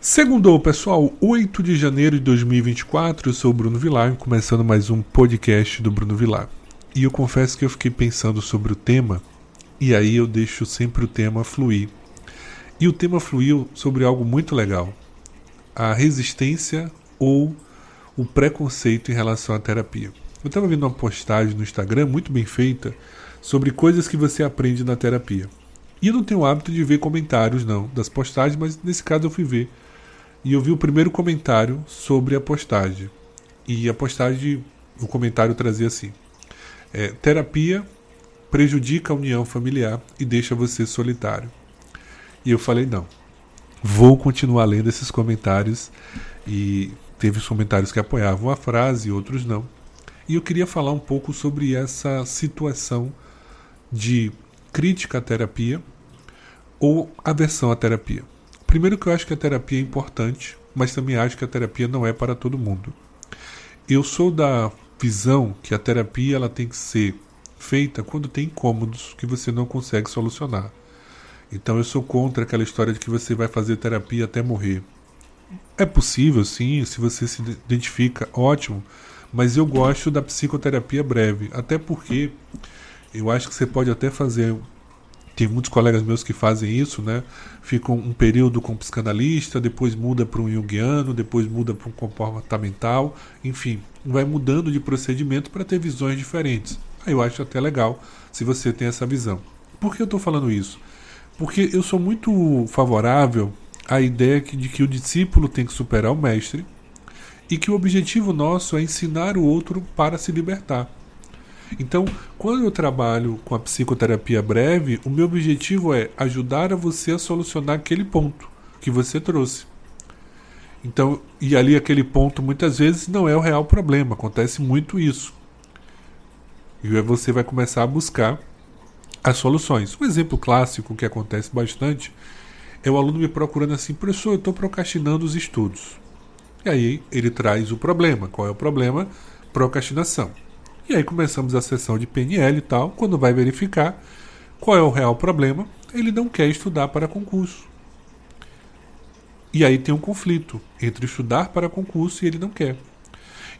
Segundou, pessoal, 8 de janeiro de 2024, eu sou o Bruno Vilar, começando mais um podcast do Bruno Vilar. E eu confesso que eu fiquei pensando sobre o tema, e aí eu deixo sempre o tema fluir. E o tema fluiu sobre algo muito legal: a resistência ou o preconceito em relação à terapia. Eu estava vendo uma postagem no Instagram muito bem feita sobre coisas que você aprende na terapia. E eu não tenho o hábito de ver comentários, não, das postagens, mas nesse caso eu fui ver e eu vi o primeiro comentário sobre a postagem. E a postagem, o comentário trazia assim: é, terapia prejudica a união familiar e deixa você solitário. E eu falei: não, vou continuar lendo esses comentários. E teve os comentários que apoiavam a frase, outros não. E eu queria falar um pouco sobre essa situação de crítica à terapia ou aversão à terapia. Primeiro que eu acho que a terapia é importante, mas também acho que a terapia não é para todo mundo. Eu sou da visão que a terapia ela tem que ser feita quando tem incômodos que você não consegue solucionar. Então eu sou contra aquela história de que você vai fazer terapia até morrer. É possível, sim, se você se identifica, ótimo, mas eu gosto da psicoterapia breve, até porque eu acho que você pode até fazer tem muitos colegas meus que fazem isso, né? Ficam um período com psicanalista, depois muda para um junguiano, depois muda para um comportamental, enfim, vai mudando de procedimento para ter visões diferentes. Aí eu acho até legal se você tem essa visão. Por que eu estou falando isso? Porque eu sou muito favorável à ideia de que o discípulo tem que superar o mestre e que o objetivo nosso é ensinar o outro para se libertar. Então, quando eu trabalho com a psicoterapia breve, o meu objetivo é ajudar a você a solucionar aquele ponto que você trouxe. Então, e ali aquele ponto muitas vezes não é o real problema, acontece muito isso. E aí você vai começar a buscar as soluções. Um exemplo clássico que acontece bastante é o aluno me procurando assim, professor, eu estou procrastinando os estudos. E aí ele traz o problema. Qual é o problema? Procrastinação. E aí começamos a sessão de PNL e tal. Quando vai verificar qual é o real problema, ele não quer estudar para concurso. E aí tem um conflito entre estudar para concurso e ele não quer.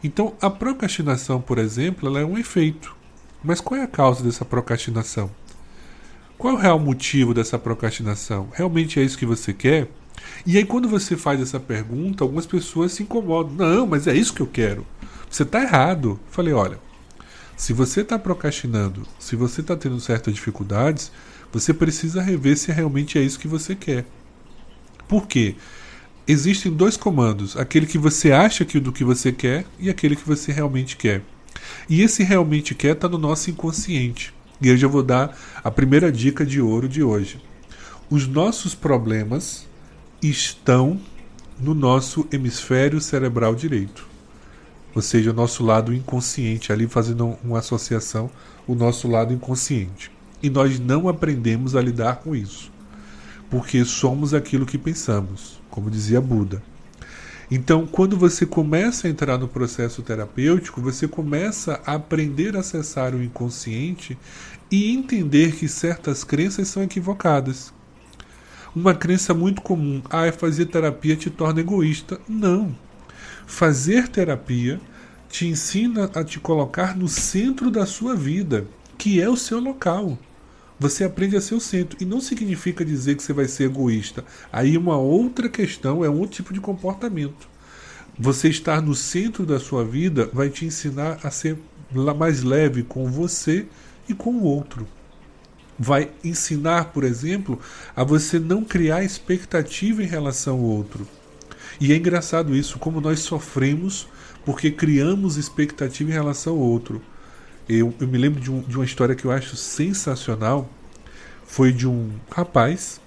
Então, a procrastinação, por exemplo, ela é um efeito. Mas qual é a causa dessa procrastinação? Qual é o real motivo dessa procrastinação? Realmente é isso que você quer? E aí, quando você faz essa pergunta, algumas pessoas se incomodam. Não, mas é isso que eu quero. Você está errado. falei, olha, se você está procrastinando, se você está tendo certas dificuldades, você precisa rever se realmente é isso que você quer. Por quê? Existem dois comandos: aquele que você acha que do que você quer e aquele que você realmente quer. E esse realmente quer está no nosso inconsciente. E eu já vou dar a primeira dica de ouro de hoje. Os nossos problemas estão no nosso hemisfério cerebral direito ou seja, o nosso lado inconsciente, ali fazendo uma associação, o nosso lado inconsciente. E nós não aprendemos a lidar com isso, porque somos aquilo que pensamos, como dizia Buda. Então, quando você começa a entrar no processo terapêutico, você começa a aprender a acessar o inconsciente e entender que certas crenças são equivocadas. Uma crença muito comum, ah, fazer terapia te torna egoísta. Não. Fazer terapia te ensina a te colocar no centro da sua vida, que é o seu local. Você aprende a ser o centro. E não significa dizer que você vai ser egoísta. Aí uma outra questão é um outro tipo de comportamento. Você estar no centro da sua vida vai te ensinar a ser mais leve com você e com o outro. Vai ensinar, por exemplo, a você não criar expectativa em relação ao outro. E é engraçado isso, como nós sofremos porque criamos expectativa em relação ao outro. Eu, eu me lembro de, um, de uma história que eu acho sensacional. Foi de um rapaz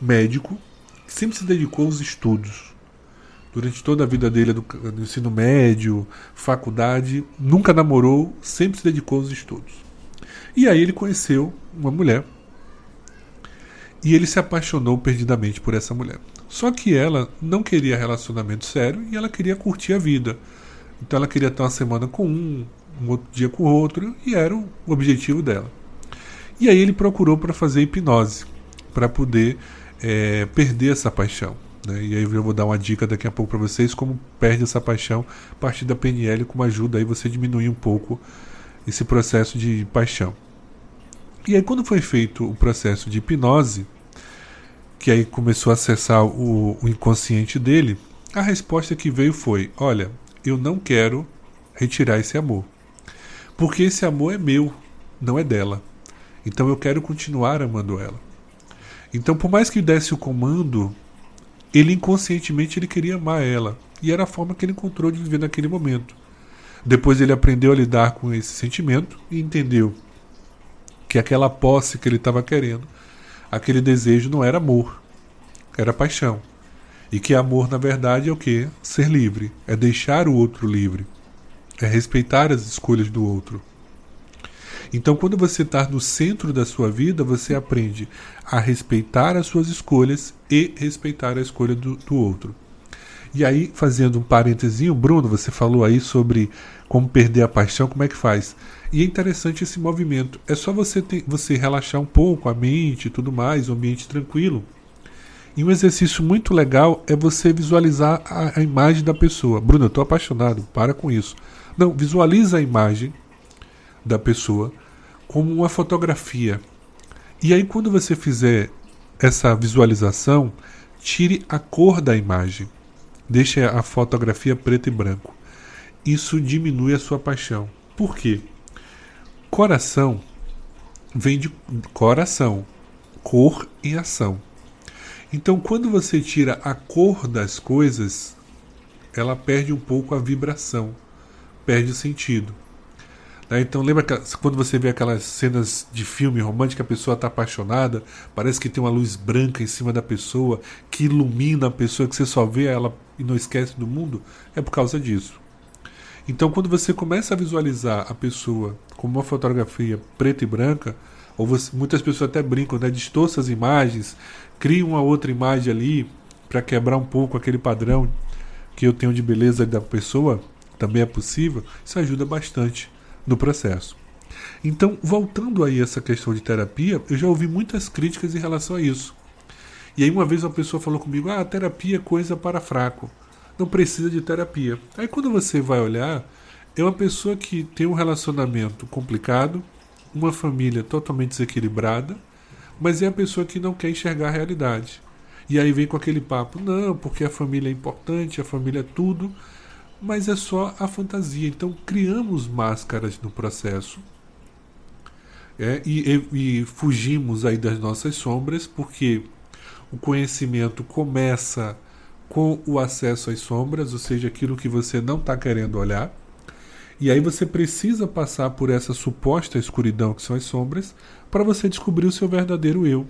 médico que sempre se dedicou aos estudos. Durante toda a vida dele, do, do ensino médio, faculdade, nunca namorou, sempre se dedicou aos estudos. E aí ele conheceu uma mulher e ele se apaixonou perdidamente por essa mulher. Só que ela não queria relacionamento sério e ela queria curtir a vida. Então ela queria estar uma semana com um, um outro dia com o outro, e era o objetivo dela. E aí ele procurou para fazer hipnose, para poder é, perder essa paixão. Né? E aí eu vou dar uma dica daqui a pouco para vocês como perde essa paixão a partir da PNL, como ajuda aí você diminuir um pouco esse processo de paixão. E aí quando foi feito o processo de hipnose, que aí começou a acessar o, o inconsciente dele, a resposta que veio foi: olha, eu não quero retirar esse amor, porque esse amor é meu, não é dela. Então eu quero continuar amando ela. Então, por mais que desse o comando ele inconscientemente ele queria amar ela e era a forma que ele encontrou de viver naquele momento. Depois ele aprendeu a lidar com esse sentimento e entendeu que aquela posse que ele estava querendo, aquele desejo não era amor, era paixão. E que amor, na verdade, é o que? Ser livre, é deixar o outro livre, é respeitar as escolhas do outro. Então, quando você está no centro da sua vida, você aprende a respeitar as suas escolhas e respeitar a escolha do, do outro. E aí, fazendo um parentezinho, Bruno, você falou aí sobre como perder a paixão, como é que faz? E é interessante esse movimento. É só você, ter, você relaxar um pouco a mente e tudo mais, o um ambiente tranquilo. E um exercício muito legal é você visualizar a, a imagem da pessoa. Bruno, eu estou apaixonado, para com isso. Não, visualiza a imagem da pessoa como uma fotografia. E aí, quando você fizer essa visualização, tire a cor da imagem. Deixe a fotografia preto e branco. Isso diminui a sua paixão. Por quê? Coração vem de coração, cor e ação. Então, quando você tira a cor das coisas, ela perde um pouco a vibração, perde o sentido. Né? Então lembra que, quando você vê aquelas cenas de filme romântico, a pessoa está apaixonada, parece que tem uma luz branca em cima da pessoa, que ilumina a pessoa, que você só vê ela e não esquece do mundo, é por causa disso. Então quando você começa a visualizar a pessoa como uma fotografia preta e branca, ou você, muitas pessoas até brincam, né, distorça as imagens, cria uma outra imagem ali para quebrar um pouco aquele padrão que eu tenho de beleza da pessoa, também é possível, isso ajuda bastante no processo. Então, voltando aí essa questão de terapia, eu já ouvi muitas críticas em relação a isso. E aí uma vez uma pessoa falou comigo: "Ah, terapia é coisa para fraco. Não precisa de terapia". Aí quando você vai olhar, é uma pessoa que tem um relacionamento complicado, uma família totalmente desequilibrada, mas é a pessoa que não quer enxergar a realidade. E aí vem com aquele papo: "Não, porque a família é importante, a família é tudo" mas é só a fantasia. Então criamos máscaras no processo é, e, e, e fugimos aí das nossas sombras, porque o conhecimento começa com o acesso às sombras, ou seja, aquilo que você não está querendo olhar. E aí você precisa passar por essa suposta escuridão que são as sombras para você descobrir o seu verdadeiro eu.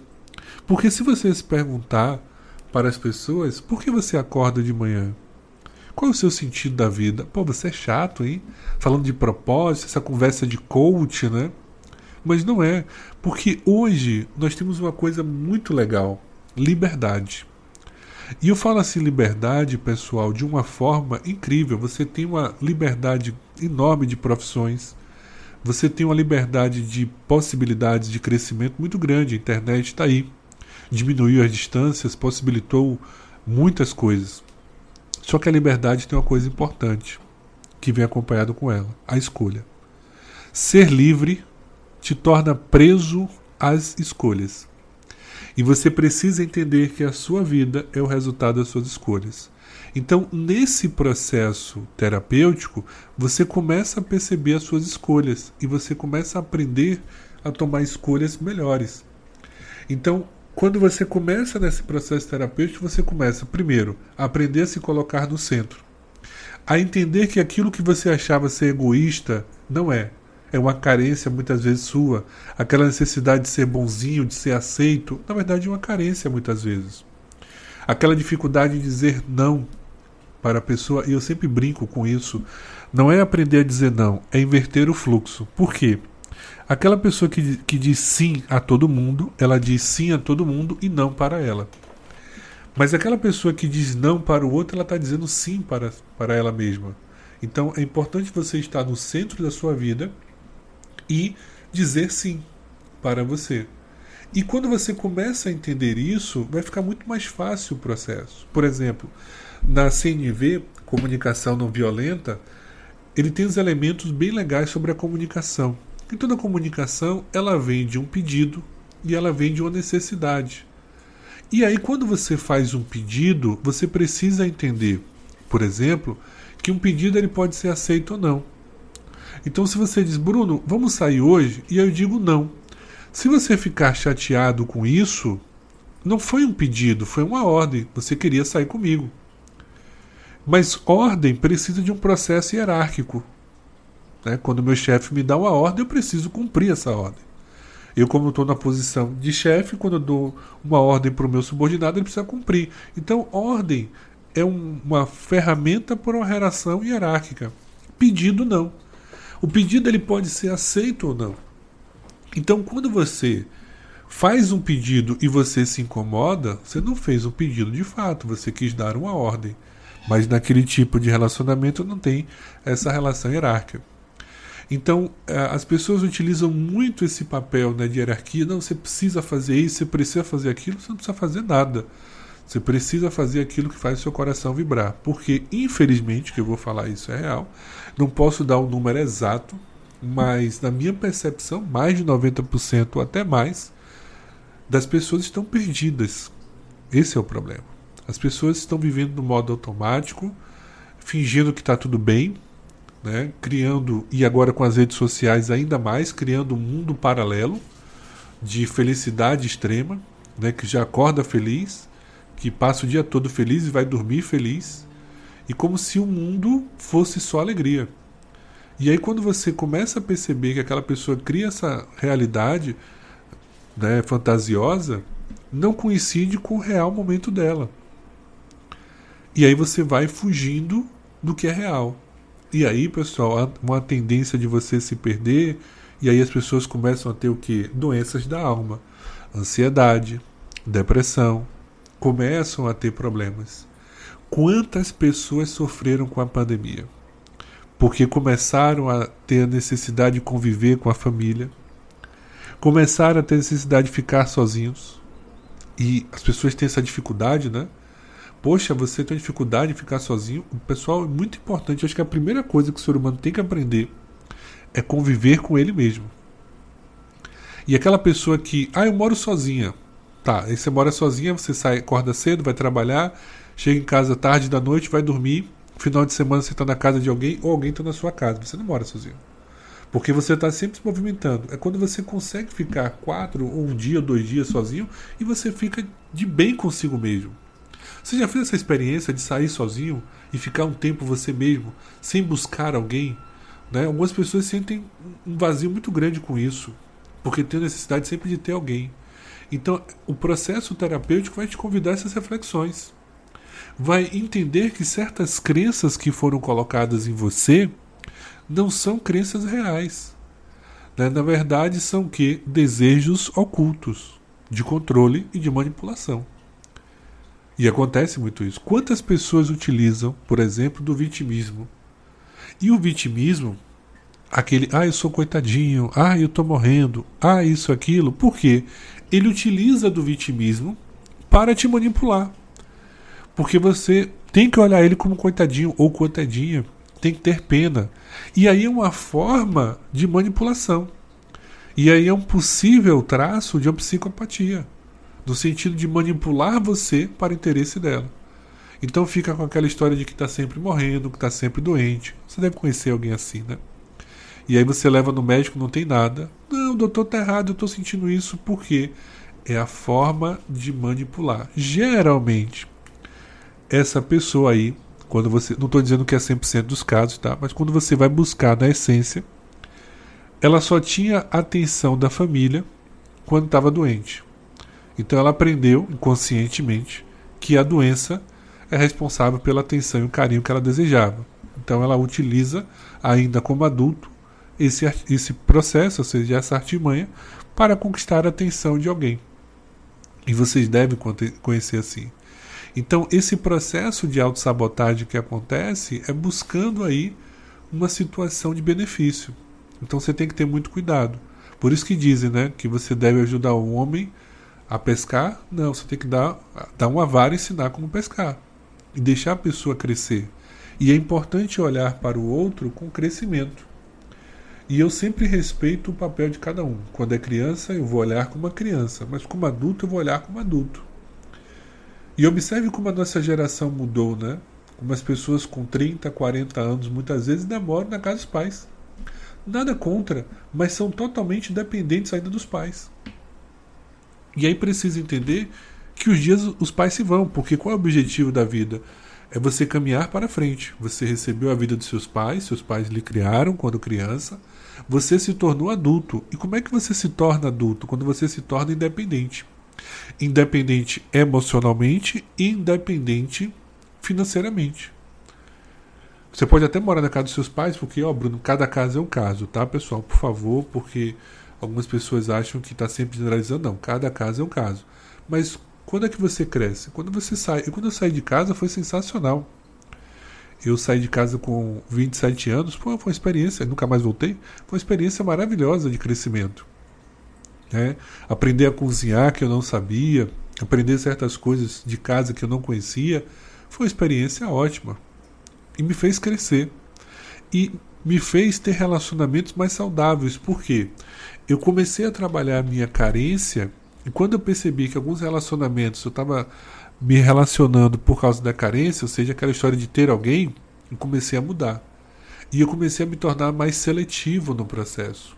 Porque se você se perguntar para as pessoas por que você acorda de manhã, qual é o seu sentido da vida? Pô, você é chato, hein? Falando de propósito, essa conversa de coach, né? Mas não é, porque hoje nós temos uma coisa muito legal: liberdade. E eu falo assim, liberdade, pessoal, de uma forma incrível. Você tem uma liberdade enorme de profissões, você tem uma liberdade de possibilidades de crescimento muito grande. A internet está aí. Diminuiu as distâncias, possibilitou muitas coisas. Só que a liberdade tem uma coisa importante que vem acompanhado com ela: a escolha. Ser livre te torna preso às escolhas. E você precisa entender que a sua vida é o resultado das suas escolhas. Então, nesse processo terapêutico, você começa a perceber as suas escolhas e você começa a aprender a tomar escolhas melhores. Então, quando você começa nesse processo terapêutico, você começa, primeiro, a aprender a se colocar no centro. A entender que aquilo que você achava ser egoísta não é. É uma carência muitas vezes sua. Aquela necessidade de ser bonzinho, de ser aceito, na verdade é uma carência muitas vezes. Aquela dificuldade de dizer não para a pessoa, e eu sempre brinco com isso, não é aprender a dizer não, é inverter o fluxo. Por quê? Aquela pessoa que, que diz sim a todo mundo, ela diz sim a todo mundo e não para ela. Mas aquela pessoa que diz não para o outro, ela está dizendo sim para, para ela mesma. Então é importante você estar no centro da sua vida e dizer sim para você. E quando você começa a entender isso, vai ficar muito mais fácil o processo. Por exemplo, na CNV, Comunicação Não Violenta, ele tem os elementos bem legais sobre a comunicação. E toda comunicação, ela vem de um pedido e ela vem de uma necessidade. E aí, quando você faz um pedido, você precisa entender, por exemplo, que um pedido ele pode ser aceito ou não. Então, se você diz, Bruno, vamos sair hoje, e eu digo não. Se você ficar chateado com isso, não foi um pedido, foi uma ordem. Você queria sair comigo. Mas ordem precisa de um processo hierárquico. Né? Quando meu chefe me dá uma ordem, eu preciso cumprir essa ordem. Eu, como estou na posição de chefe, quando eu dou uma ordem para o meu subordinado, ele precisa cumprir. Então, ordem é um, uma ferramenta para uma relação hierárquica. Pedido, não. O pedido ele pode ser aceito ou não. Então, quando você faz um pedido e você se incomoda, você não fez um pedido de fato, você quis dar uma ordem. Mas naquele tipo de relacionamento não tem essa relação hierárquica. Então, é, as pessoas utilizam muito esse papel né, de hierarquia. Não, você precisa fazer isso, você precisa fazer aquilo, você não precisa fazer nada. Você precisa fazer aquilo que faz o seu coração vibrar. Porque, infelizmente, que eu vou falar isso é real, não posso dar um número exato, mas na minha percepção, mais de 90% ou até mais das pessoas estão perdidas. Esse é o problema. As pessoas estão vivendo no modo automático, fingindo que está tudo bem, né? criando, e agora com as redes sociais ainda mais, criando um mundo paralelo de felicidade extrema, né? que já acorda feliz, que passa o dia todo feliz e vai dormir feliz, e como se o mundo fosse só alegria. E aí quando você começa a perceber que aquela pessoa cria essa realidade né, fantasiosa, não coincide com o real momento dela. E aí você vai fugindo do que é real. E aí, pessoal, uma tendência de você se perder, e aí as pessoas começam a ter o que? Doenças da alma, ansiedade, depressão, começam a ter problemas. Quantas pessoas sofreram com a pandemia? Porque começaram a ter a necessidade de conviver com a família, começaram a ter a necessidade de ficar sozinhos. E as pessoas têm essa dificuldade, né? Poxa, você tem dificuldade de ficar sozinho. O pessoal é muito importante. Eu acho que a primeira coisa que o ser humano tem que aprender é conviver com ele mesmo. E aquela pessoa que, ah, eu moro sozinha. Tá, aí você mora sozinha, você sai, acorda cedo, vai trabalhar, chega em casa tarde da noite, vai dormir. Final de semana você está na casa de alguém ou alguém está na sua casa. Você não mora sozinho. Porque você está sempre se movimentando. É quando você consegue ficar quatro, ou um dia, dois dias sozinho e você fica de bem consigo mesmo. Você já fez essa experiência de sair sozinho e ficar um tempo você mesmo, sem buscar alguém? Né? Algumas pessoas sentem um vazio muito grande com isso, porque tem necessidade sempre de ter alguém. Então, o processo terapêutico vai te convidar a essas reflexões. Vai entender que certas crenças que foram colocadas em você não são crenças reais. Né? Na verdade, são que desejos ocultos de controle e de manipulação. E acontece muito isso. Quantas pessoas utilizam, por exemplo, do vitimismo? E o vitimismo, aquele, ah, eu sou coitadinho, ah, eu tô morrendo, ah, isso, aquilo, por quê? Ele utiliza do vitimismo para te manipular. Porque você tem que olhar ele como coitadinho ou coitadinha, tem que ter pena. E aí é uma forma de manipulação. E aí é um possível traço de uma psicopatia no sentido de manipular você para o interesse dela. Então fica com aquela história de que está sempre morrendo, que está sempre doente. Você deve conhecer alguém assim, né? E aí você leva no médico, não tem nada. Não, doutor, tá errado, eu estou sentindo isso porque é a forma de manipular. Geralmente, essa pessoa aí, quando você. Não estou dizendo que é 100% dos casos, tá? Mas quando você vai buscar na essência, ela só tinha atenção da família quando estava doente. Então ela aprendeu inconscientemente que a doença é responsável pela atenção e o carinho que ela desejava. Então ela utiliza, ainda como adulto, esse, esse processo, ou seja, essa artimanha, para conquistar a atenção de alguém. E vocês devem conhecer assim. Então, esse processo de autossabotagem que acontece é buscando aí uma situação de benefício. Então você tem que ter muito cuidado. Por isso que dizem, né, que você deve ajudar o homem a pescar. Não, você tem que dar, dar uma vara e ensinar como pescar. E deixar a pessoa crescer. E é importante olhar para o outro com crescimento. E eu sempre respeito o papel de cada um. Quando é criança, eu vou olhar como uma criança, mas como adulto, eu vou olhar como adulto. E observe como a nossa geração mudou, né? Como as pessoas com 30, 40 anos muitas vezes demoram na casa dos pais. Nada contra, mas são totalmente dependentes ainda dos pais. E aí precisa entender que os dias os pais se vão, porque qual é o objetivo da vida? É você caminhar para frente. Você recebeu a vida dos seus pais, seus pais lhe criaram quando criança, você se tornou adulto. E como é que você se torna adulto? Quando você se torna independente. Independente emocionalmente e independente financeiramente. Você pode até morar na casa dos seus pais, porque, ó, Bruno, cada caso é um caso, tá, pessoal? Por favor, porque algumas pessoas acham que está sempre generalizando. Não, cada caso é um caso. Mas quando é que você cresce? Quando você sai. E quando eu saí de casa foi sensacional. Eu saí de casa com 27 anos, pô, foi uma experiência, nunca mais voltei. Foi uma experiência maravilhosa de crescimento. Né? Aprender a cozinhar que eu não sabia, aprender certas coisas de casa que eu não conhecia, foi uma experiência ótima. E me fez crescer. E me fez ter relacionamentos mais saudáveis. Por quê? Eu comecei a trabalhar a minha carência e quando eu percebi que alguns relacionamentos eu estava me relacionando por causa da carência, ou seja, aquela história de ter alguém, eu comecei a mudar. E eu comecei a me tornar mais seletivo no processo.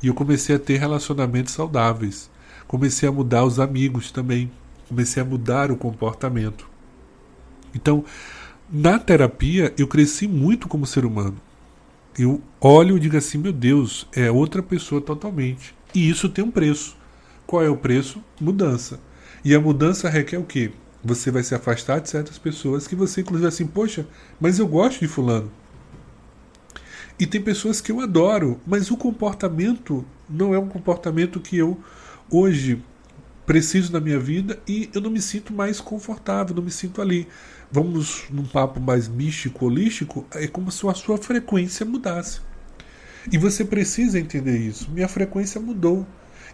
E eu comecei a ter relacionamentos saudáveis. Comecei a mudar os amigos também. Comecei a mudar o comportamento. Então, na terapia, eu cresci muito como ser humano. Eu olho e digo assim: meu Deus, é outra pessoa totalmente. E isso tem um preço. Qual é o preço? Mudança. E a mudança requer o quê? Você vai se afastar de certas pessoas que você, inclusive, assim, poxa, mas eu gosto de Fulano. E tem pessoas que eu adoro, mas o comportamento não é um comportamento que eu hoje preciso na minha vida e eu não me sinto mais confortável, não me sinto ali. Vamos num papo mais místico, holístico, é como se a sua frequência mudasse. E você precisa entender isso. Minha frequência mudou.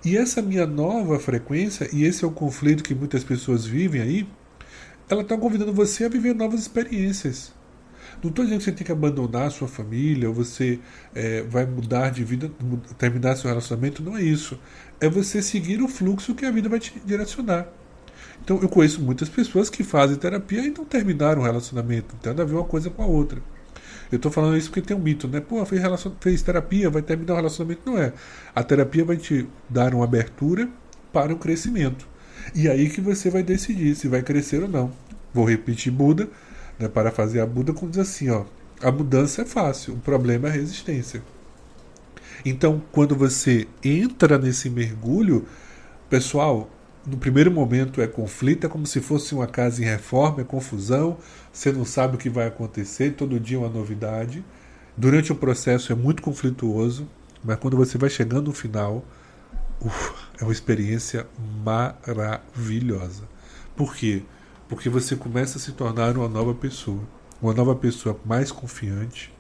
E essa minha nova frequência, e esse é o conflito que muitas pessoas vivem aí, ela está convidando você a viver novas experiências. Não estou dizendo que você tem que abandonar a sua família, ou você é, vai mudar de vida, terminar seu relacionamento, não é isso. É você seguir o fluxo que a vida vai te direcionar. Então, eu conheço muitas pessoas que fazem terapia e não terminaram o relacionamento, não tem nada a ver uma coisa com a outra. Eu estou falando isso porque tem um mito, né? Pô, fez, relacion... fez terapia, vai terminar o relacionamento. Não é. A terapia vai te dar uma abertura para o crescimento. E aí que você vai decidir se vai crescer ou não. Vou repetir Buda, né, para fazer a Buda, como diz assim, ó. A mudança é fácil, o problema é a resistência. Então, quando você entra nesse mergulho, pessoal, no primeiro momento é conflito, é como se fosse uma casa em reforma, é confusão, você não sabe o que vai acontecer, todo dia é uma novidade. Durante o processo é muito conflituoso, mas quando você vai chegando no final, uf, é uma experiência maravilhosa. Por quê? Porque você começa a se tornar uma nova pessoa, uma nova pessoa mais confiante,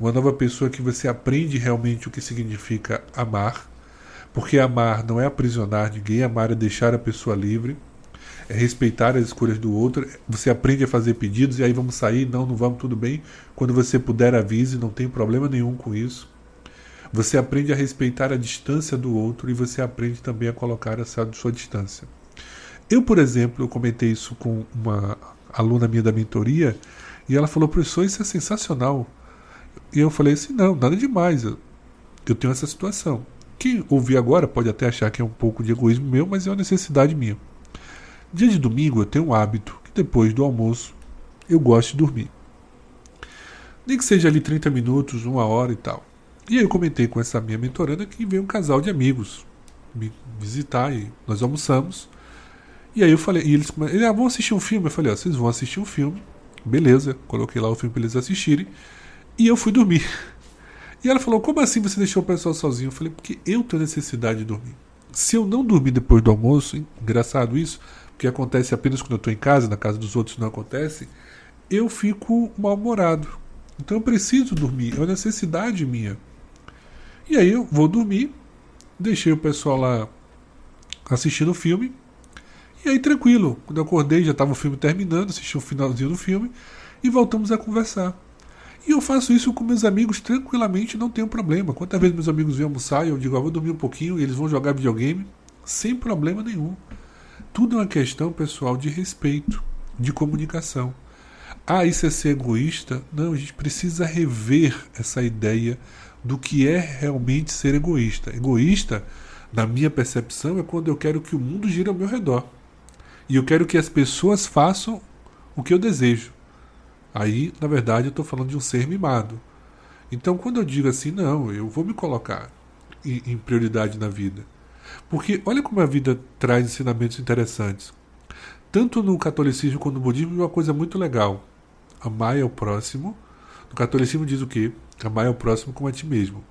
uma nova pessoa que você aprende realmente o que significa amar porque amar não é aprisionar ninguém, amar é deixar a pessoa livre, é respeitar as escolhas do outro. Você aprende a fazer pedidos e aí vamos sair, não, não vamos, tudo bem. Quando você puder, avise, não tem problema nenhum com isso. Você aprende a respeitar a distância do outro e você aprende também a colocar essa sua distância. Eu, por exemplo, eu comentei isso com uma aluna minha da mentoria e ela falou, professor, isso é sensacional. E eu falei assim, não, nada demais. Eu, eu tenho essa situação. Quem ouvir agora pode até achar que é um pouco de egoísmo meu, mas é uma necessidade minha. Dia de domingo eu tenho um hábito que depois do almoço eu gosto de dormir. Nem que seja ali 30 minutos, uma hora e tal. E aí eu comentei com essa minha mentoranda que veio um casal de amigos me visitar e nós almoçamos. E aí eu falei, e eles, eles ah, vão assistir um filme? Eu falei, ó, vocês vão assistir um filme. Beleza, coloquei lá o filme para eles assistirem. E eu fui dormir. E ela falou: Como assim você deixou o pessoal sozinho? Eu falei: Porque eu tenho necessidade de dormir. Se eu não dormir depois do almoço, engraçado isso, porque acontece apenas quando eu estou em casa, na casa dos outros não acontece, eu fico mal-humorado. Então eu preciso dormir, é uma necessidade minha. E aí eu vou dormir, deixei o pessoal lá assistindo o filme. E aí, tranquilo, quando eu acordei, já estava o filme terminando, assisti o finalzinho do filme e voltamos a conversar. E eu faço isso com meus amigos tranquilamente, não tenho problema. Quantas vezes meus amigos vêm almoçar e eu digo, ah, vou dormir um pouquinho e eles vão jogar videogame, sem problema nenhum. Tudo é uma questão, pessoal, de respeito, de comunicação. Ah, isso é ser egoísta? Não, a gente precisa rever essa ideia do que é realmente ser egoísta. Egoísta, na minha percepção, é quando eu quero que o mundo gire ao meu redor. E eu quero que as pessoas façam o que eu desejo. Aí, na verdade, eu estou falando de um ser mimado. Então, quando eu digo assim, não, eu vou me colocar em, em prioridade na vida. Porque olha como a vida traz ensinamentos interessantes. Tanto no catolicismo quanto no budismo, é uma coisa muito legal. Amar é o próximo. No catolicismo diz o quê? Amar é o próximo como a ti mesmo.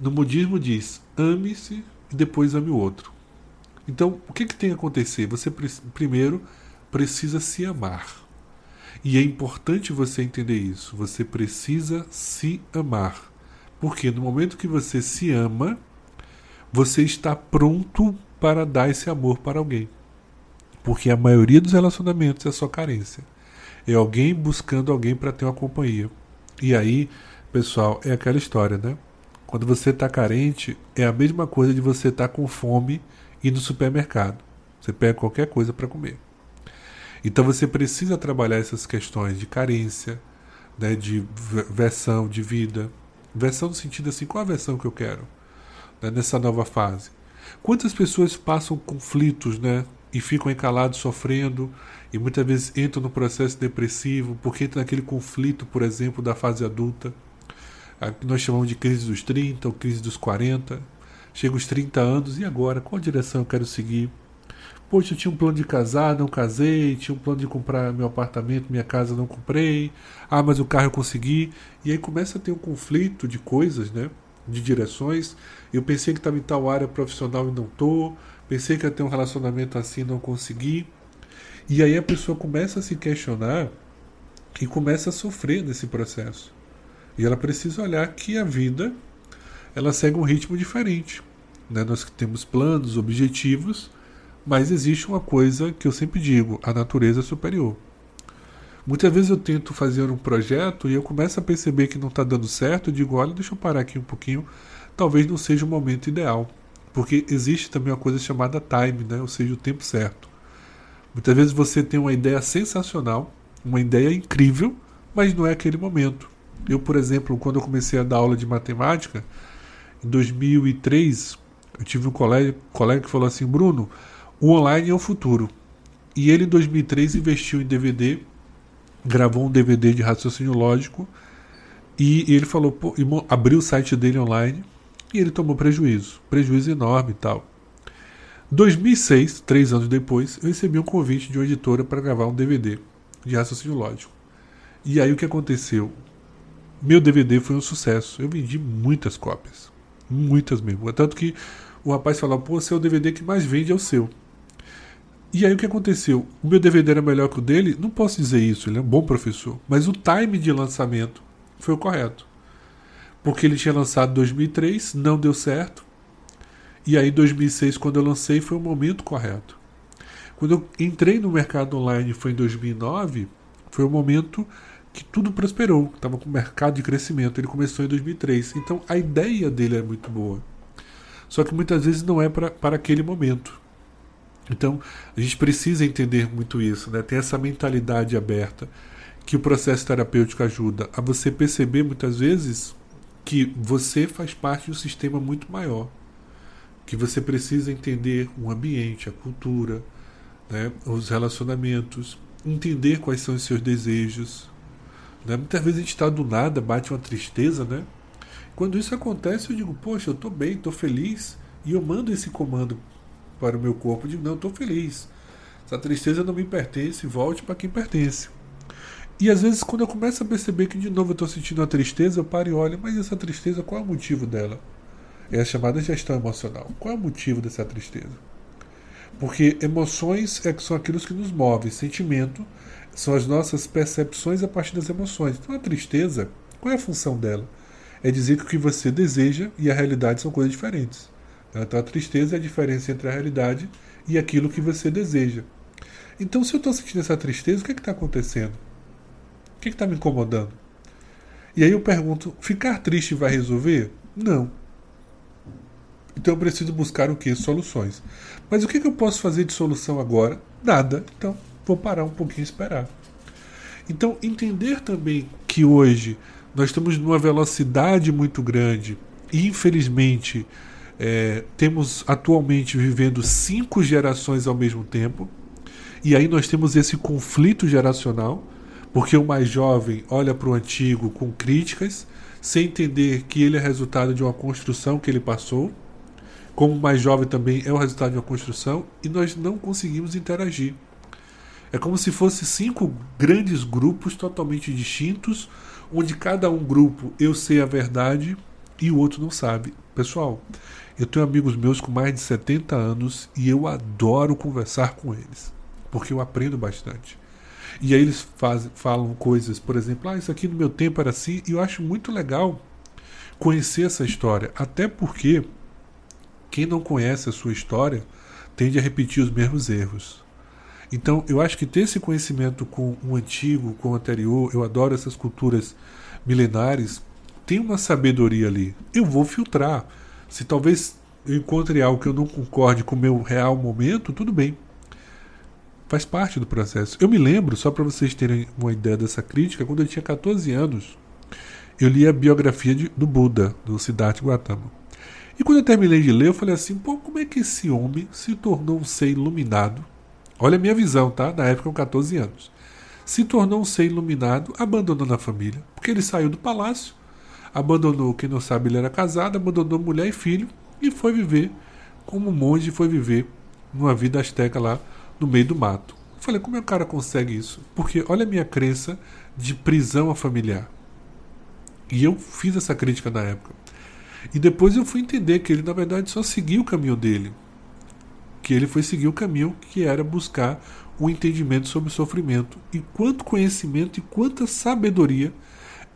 No budismo diz, ame-se e depois ame o outro. Então, o que, que tem a acontecer? Você primeiro precisa se amar. E é importante você entender isso. Você precisa se amar. Porque no momento que você se ama, você está pronto para dar esse amor para alguém. Porque a maioria dos relacionamentos é só carência. É alguém buscando alguém para ter uma companhia. E aí, pessoal, é aquela história, né? Quando você está carente, é a mesma coisa de você estar tá com fome e no supermercado. Você pega qualquer coisa para comer. Então você precisa trabalhar essas questões de carência, né, de versão de vida. Versão no sentido assim, qual a versão que eu quero né, nessa nova fase? Quantas pessoas passam conflitos né, e ficam encalados sofrendo e muitas vezes entram no processo depressivo porque entram naquele conflito, por exemplo, da fase adulta, que nós chamamos de crise dos 30 ou crise dos 40. Chega os 30 anos e agora? Qual direção eu quero seguir? Poxa, eu tinha um plano de casar, não casei. Tinha um plano de comprar meu apartamento, minha casa, não comprei. Ah, mas o carro eu consegui. E aí começa a ter um conflito de coisas, né? De direções. Eu pensei que estava em tal área profissional e não estou. Pensei que ia ter um relacionamento assim não consegui. E aí a pessoa começa a se questionar e começa a sofrer nesse processo. E ela precisa olhar que a vida ela segue um ritmo diferente. Né? Nós temos planos, objetivos, mas existe uma coisa que eu sempre digo: a natureza é superior. Muitas vezes eu tento fazer um projeto e eu começo a perceber que não está dando certo. Eu digo: olha, deixa eu parar aqui um pouquinho. Talvez não seja o momento ideal. Porque existe também uma coisa chamada time, né? ou seja, o tempo certo. Muitas vezes você tem uma ideia sensacional, uma ideia incrível, mas não é aquele momento. Eu, por exemplo, quando eu comecei a dar aula de matemática, em 2003, eu tive um colega, colega que falou assim: Bruno, o online é o futuro. E ele, em 2003, investiu em DVD, gravou um DVD de raciocínio lógico, e ele falou, pô, abriu o site dele online e ele tomou prejuízo, prejuízo enorme e tal. 2006, três anos depois, eu recebi um convite de uma editora para gravar um DVD de raciocínio lógico. E aí o que aconteceu? Meu DVD foi um sucesso. Eu vendi muitas cópias. Muitas mesmo. Tanto que o rapaz falou: pô, seu DVD que mais vende é o seu. E aí o que aconteceu? O meu DVD era melhor que o dele? Não posso dizer isso, ele é um bom professor. Mas o time de lançamento foi o correto. Porque ele tinha lançado em 2003, não deu certo. E aí, em 2006, quando eu lancei, foi o momento correto. Quando eu entrei no mercado online, foi em 2009, foi o momento que tudo prosperou. Estava com mercado de crescimento. Ele começou em 2003. Então, a ideia dele é muito boa. Só que muitas vezes não é para aquele momento. Então, a gente precisa entender muito isso, né? Ter essa mentalidade aberta que o processo terapêutico ajuda a você perceber muitas vezes que você faz parte de um sistema muito maior, que você precisa entender o ambiente, a cultura, né? os relacionamentos, entender quais são os seus desejos. Né? Muitas vezes a gente está do nada, bate uma tristeza, né? Quando isso acontece, eu digo, poxa, eu estou bem, estou feliz, e eu mando esse comando para o meu corpo, digo, não, estou feliz. Essa tristeza não me pertence, volte para quem pertence. E às vezes, quando eu começo a perceber que de novo eu estou sentindo uma tristeza, eu paro e olho, mas essa tristeza, qual é o motivo dela? É a chamada gestão emocional. Qual é o motivo dessa tristeza? Porque emoções é que são aquilo que nos move, sentimento são as nossas percepções a partir das emoções. Então a tristeza, qual é a função dela? É dizer que o que você deseja e a realidade são coisas diferentes. Então a tristeza é a diferença entre a realidade e aquilo que você deseja. Então, se eu estou sentindo essa tristeza, o que é está acontecendo? O que é está me incomodando? E aí eu pergunto: ficar triste vai resolver? Não. Então eu preciso buscar o que? Soluções. Mas o que, que eu posso fazer de solução agora? Nada. Então vou parar um pouquinho e esperar. Então, entender também que hoje nós estamos numa velocidade muito grande e, infelizmente, é, temos atualmente vivendo cinco gerações ao mesmo tempo, e aí nós temos esse conflito geracional, porque o mais jovem olha para o antigo com críticas, sem entender que ele é resultado de uma construção que ele passou, como o mais jovem também é o resultado de uma construção, e nós não conseguimos interagir. É como se fossem cinco grandes grupos totalmente distintos, onde cada um grupo eu sei a verdade e o outro não sabe. Pessoal, eu tenho amigos meus com mais de 70 anos e eu adoro conversar com eles, porque eu aprendo bastante. E aí eles faz, falam coisas, por exemplo, ah, isso aqui no meu tempo era assim, e eu acho muito legal conhecer essa história, até porque quem não conhece a sua história tende a repetir os mesmos erros. Então, eu acho que ter esse conhecimento com o antigo, com o anterior, eu adoro essas culturas milenares, tem uma sabedoria ali. Eu vou filtrar. Se talvez eu encontre algo que eu não concorde com o meu real momento, tudo bem. Faz parte do processo. Eu me lembro, só para vocês terem uma ideia dessa crítica, quando eu tinha 14 anos, eu li a biografia de, do Buda, do Siddhartha Gautama. E quando eu terminei de ler, eu falei assim: pô, como é que esse homem se tornou um ser iluminado Olha a minha visão, tá? Na época, com 14 anos. Se tornou um ser iluminado, abandonando a família, porque ele saiu do palácio, abandonou, quem não sabe, ele era casado, abandonou mulher e filho e foi viver como monge, foi viver numa vida asteca lá no meio do mato. Eu falei, como é que o cara consegue isso? Porque olha a minha crença de prisão a familiar. E eu fiz essa crítica na época. E depois eu fui entender que ele, na verdade, só seguiu o caminho dele que ele foi seguir o caminho que era buscar o entendimento sobre o sofrimento. E quanto conhecimento e quanta sabedoria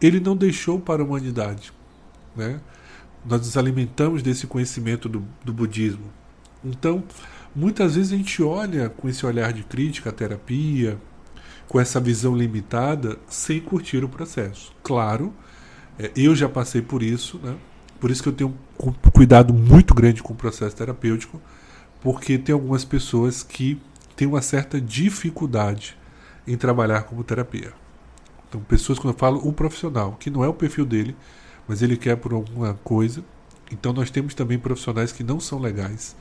ele não deixou para a humanidade. Né? Nós nos alimentamos desse conhecimento do, do budismo. Então, muitas vezes a gente olha com esse olhar de crítica à terapia, com essa visão limitada, sem curtir o processo. Claro, é, eu já passei por isso, né? por isso que eu tenho um cuidado muito grande com o processo terapêutico porque tem algumas pessoas que têm uma certa dificuldade em trabalhar como terapia. Então, pessoas, quando eu falo o profissional, que não é o perfil dele, mas ele quer por alguma coisa. Então, nós temos também profissionais que não são legais.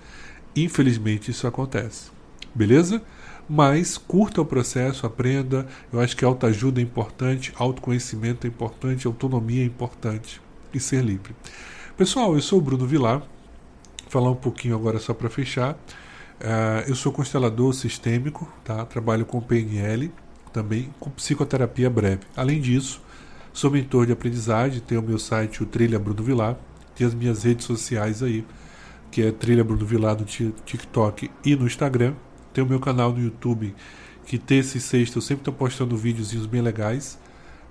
Infelizmente, isso acontece. Beleza? Mas curta o processo, aprenda. Eu acho que autoajuda é importante, autoconhecimento é importante, autonomia é importante e ser livre. Pessoal, eu sou o Bruno Vilar falar um pouquinho agora só para fechar. Uh, eu sou constelador sistêmico, tá? trabalho com PNL, também com psicoterapia breve. Além disso, sou mentor de aprendizagem, tenho o meu site, o Trilha Bruno Vilar, tem as minhas redes sociais aí, que é Trilha Bruno Vilar no TikTok e no Instagram. Tem o meu canal no YouTube, que terça e sexta eu sempre estou postando videozinhos bem legais.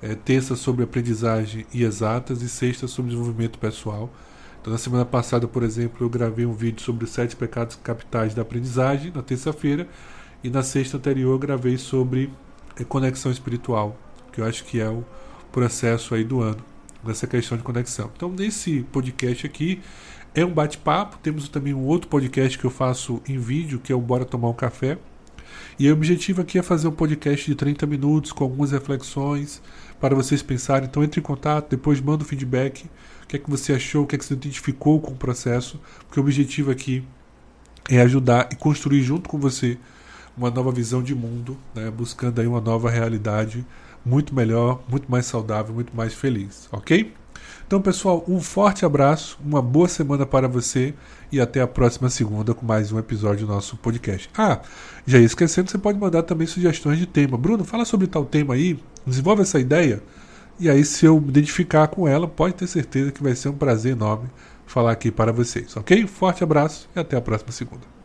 É, terça sobre aprendizagem e exatas e sexta sobre desenvolvimento pessoal. Na semana passada, por exemplo, eu gravei um vídeo sobre os sete pecados capitais da aprendizagem, na terça-feira, e na sexta anterior eu gravei sobre eh, conexão espiritual, que eu acho que é o processo aí do ano, nessa questão de conexão. Então, nesse podcast aqui, é um bate-papo. Temos também um outro podcast que eu faço em vídeo, que é o Bora Tomar um Café. E o objetivo aqui é fazer um podcast de 30 minutos com algumas reflexões para vocês pensarem. Então entre em contato, depois manda o feedback o que é que você achou, o que é que você identificou com o processo, porque o objetivo aqui é ajudar e construir junto com você uma nova visão de mundo, né, buscando aí uma nova realidade muito melhor, muito mais saudável, muito mais feliz, ok? Então, pessoal, um forte abraço, uma boa semana para você e até a próxima segunda com mais um episódio do nosso podcast. Ah, já ia esquecendo, você pode mandar também sugestões de tema. Bruno, fala sobre tal tema aí, desenvolve essa ideia. E aí, se eu me identificar com ela, pode ter certeza que vai ser um prazer enorme falar aqui para vocês, ok? Forte abraço e até a próxima segunda.